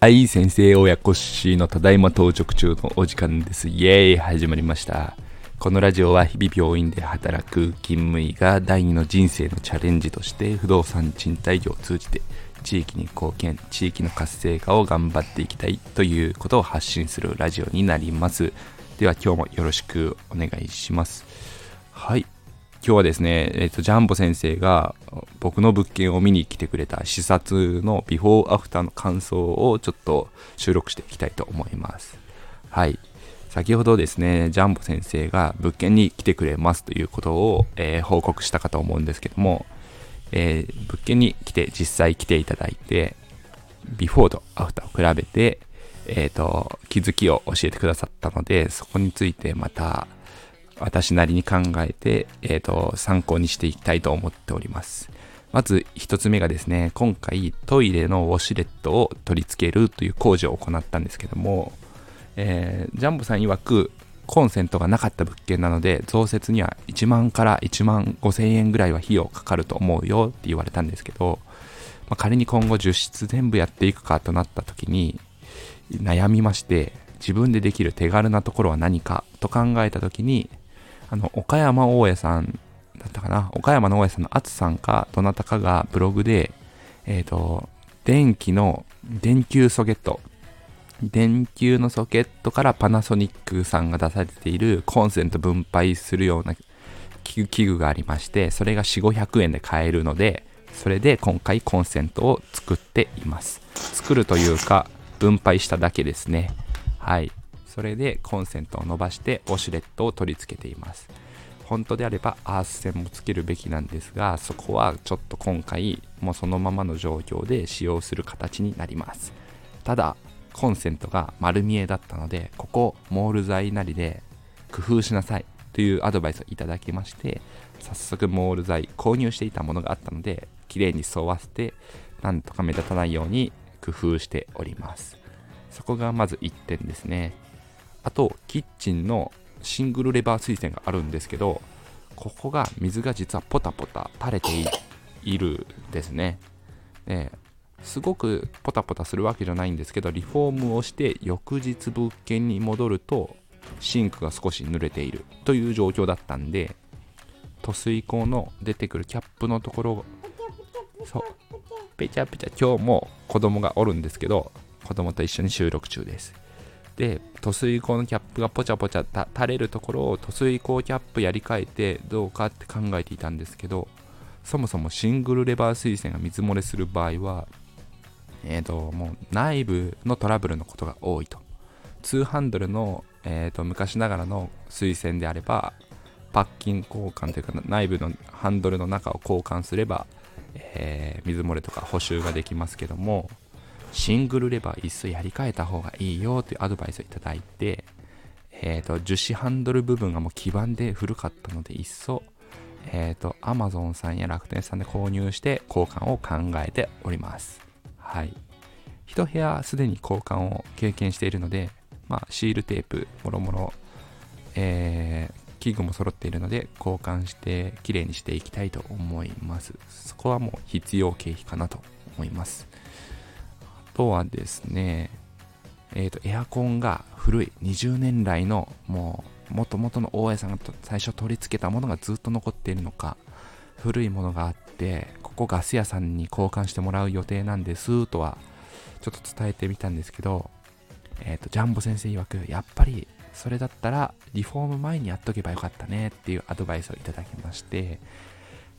はい先生親子しのただいま到着中のお時間です。イエーイ始まりました。このラジオは日々病院で働く勤務医が第二の人生のチャレンジとして不動産賃貸業を通じて地域に貢献地域の活性化を頑張っていきたいということを発信するラジオになります。では今日もよろしくお願いします。はい。今日はですね、えーと、ジャンボ先生が僕の物件を見に来てくれた視察のビフォーアフターの感想をちょっと収録していきたいと思います。はい。先ほどですね、ジャンボ先生が物件に来てくれますということを、えー、報告したかと思うんですけども、えー、物件に来て実際来ていただいて、ビフォーとアフターを比べて、えっ、ー、と、気づきを教えてくださったので、そこについてまた私なりに考えて、えーと、参考にしていきたいと思っております。まず一つ目がですね、今回トイレのウォシュレットを取り付けるという工事を行ったんですけども、えー、ジャンボさん曰くコンセントがなかった物件なので増設には1万から1万5千円ぐらいは費用かかると思うよって言われたんですけど、まあ、仮に今後10室全部やっていくかとなった時に悩みまして自分でできる手軽なところは何かと考えた時にあの、岡山大家さんだったかな？岡山の大家さんのあつさんか、どなたかがブログで、えっ、ー、と、電気の電球ソケット、電球のソケットからパナソニックさんが出されているコンセント分配するような器具がありまして、それが4、500円で買えるので、それで今回コンセントを作っています。作るというか、分配しただけですね。はい。それでコンセントを伸ばしてウォシュレットを取り付けています本当であればアース線もつけるべきなんですがそこはちょっと今回もうそのままの状況で使用する形になります。ただコンセントが丸見えだったのでここモール材なりで工夫しなさいというアドバイスをいただきまして早速モール材購入していたものがあったので綺麗に沿わせてなんとか目立たないように工夫しております。そこがまず1点ですね。あとキッチンのシングルレバー水栓があるんですけどここが水が実はポタポタ垂れているですね。ですごくポタポタするわけじゃないんですけどリフォームをして翌日物件に戻るとシンクが少し濡れているという状況だったんで塗水口の出てくるキャップのところそうペチャペチャ今日も子供がおるんですけど子供と一緒に収録中です。で塗水口のキャップがポチャポチャ垂れるところを塗水口キャップやり替えてどうかって考えていたんですけどそもそもシングルレバー水栓が水漏れする場合はえっ、ー、ともう内部のトラブルのことが多いと。2ハンドルの、えーと、昔ながらの水栓であればパッキン交換というか内部のハンドルの中を交換すれば、えー、水漏れとか補修ができますけどもシングルレバーいっそやり替えた方がいいよというアドバイスをいただいて、えっ、ー、と、樹脂ハンドル部分がもう基板で古かったので、いっそ、えっ、ー、と、Amazon さんや楽天さんで購入して交換を考えております。はい。一部屋すでに交換を経験しているので、まあ、シールテープ、もろもろ、えー、器具も揃っているので、交換して綺麗にしていきたいと思います。そこはもう必要経費かなと思います。とはですね、えっ、ー、と、エアコンが古い、20年来の、もう、元々の大家さんが最初取り付けたものがずっと残っているのか、古いものがあって、ここガス屋さんに交換してもらう予定なんですとは、ちょっと伝えてみたんですけど、えっ、ー、と、ジャンボ先生曰く、やっぱり、それだったら、リフォーム前にやっとけばよかったねっていうアドバイスをいただきまして、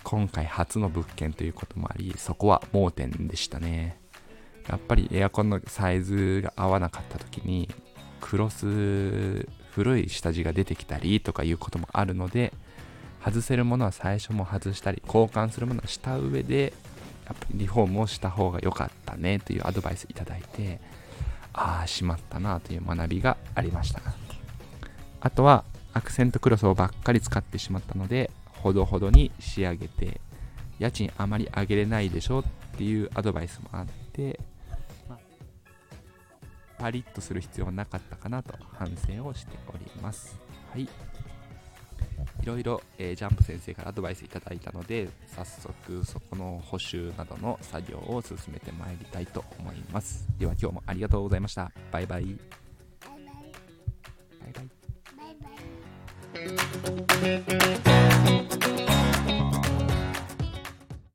今回初の物件ということもあり、そこは盲点でしたね。やっぱりエアコンのサイズが合わなかった時にクロス古い下地が出てきたりとかいうこともあるので外せるものは最初も外したり交換するものはした上でやっぱりリフォームをした方が良かったねというアドバイスいただいてああしまったなという学びがありましたあとはアクセントクロスをばっかり使ってしまったのでほどほどに仕上げて家賃あまり上げれないでしょっていうアドバイスもあって、まあ、パリッとする必要はなかったかなと反省をしております。はい。いろいろ、えー、ジャンプ先生からアドバイスいただいたので、早速そこの補修などの作業を進めてまいりたいと思います。では今日もありがとうございました。バイバイ。バイバイ。バイバイ。